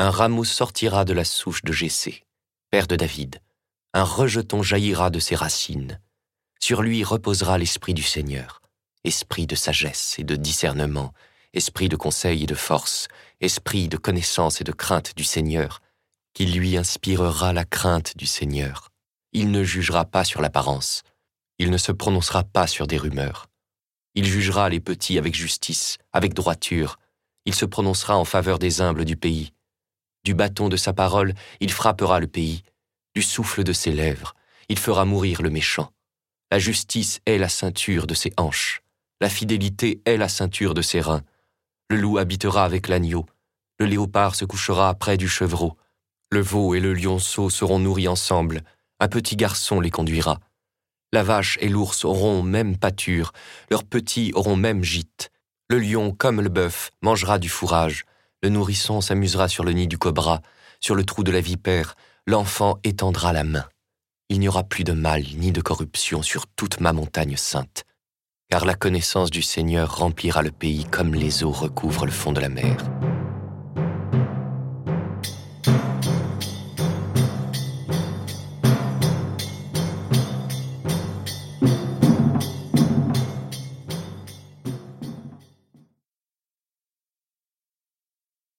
Un rameau sortira de la souche de Jessé, père de David. Un rejeton jaillira de ses racines. Sur lui reposera l'esprit du Seigneur, esprit de sagesse et de discernement, esprit de conseil et de force, esprit de connaissance et de crainte du Seigneur, qui lui inspirera la crainte du Seigneur. Il ne jugera pas sur l'apparence, il ne se prononcera pas sur des rumeurs. Il jugera les petits avec justice, avec droiture, il se prononcera en faveur des humbles du pays. Du bâton de sa parole, il frappera le pays, du souffle de ses lèvres, il fera mourir le méchant. La justice est la ceinture de ses hanches, la fidélité est la ceinture de ses reins. Le loup habitera avec l'agneau, le léopard se couchera près du chevreau, le veau et le lionceau seront nourris ensemble, un petit garçon les conduira. La vache et l'ours auront même pâture, leurs petits auront même gîte. Le lion, comme le bœuf, mangera du fourrage, le nourrisson s'amusera sur le nid du cobra, sur le trou de la vipère, l'enfant étendra la main. Il n'y aura plus de mal ni de corruption sur toute ma montagne sainte, car la connaissance du Seigneur remplira le pays comme les eaux recouvrent le fond de la mer.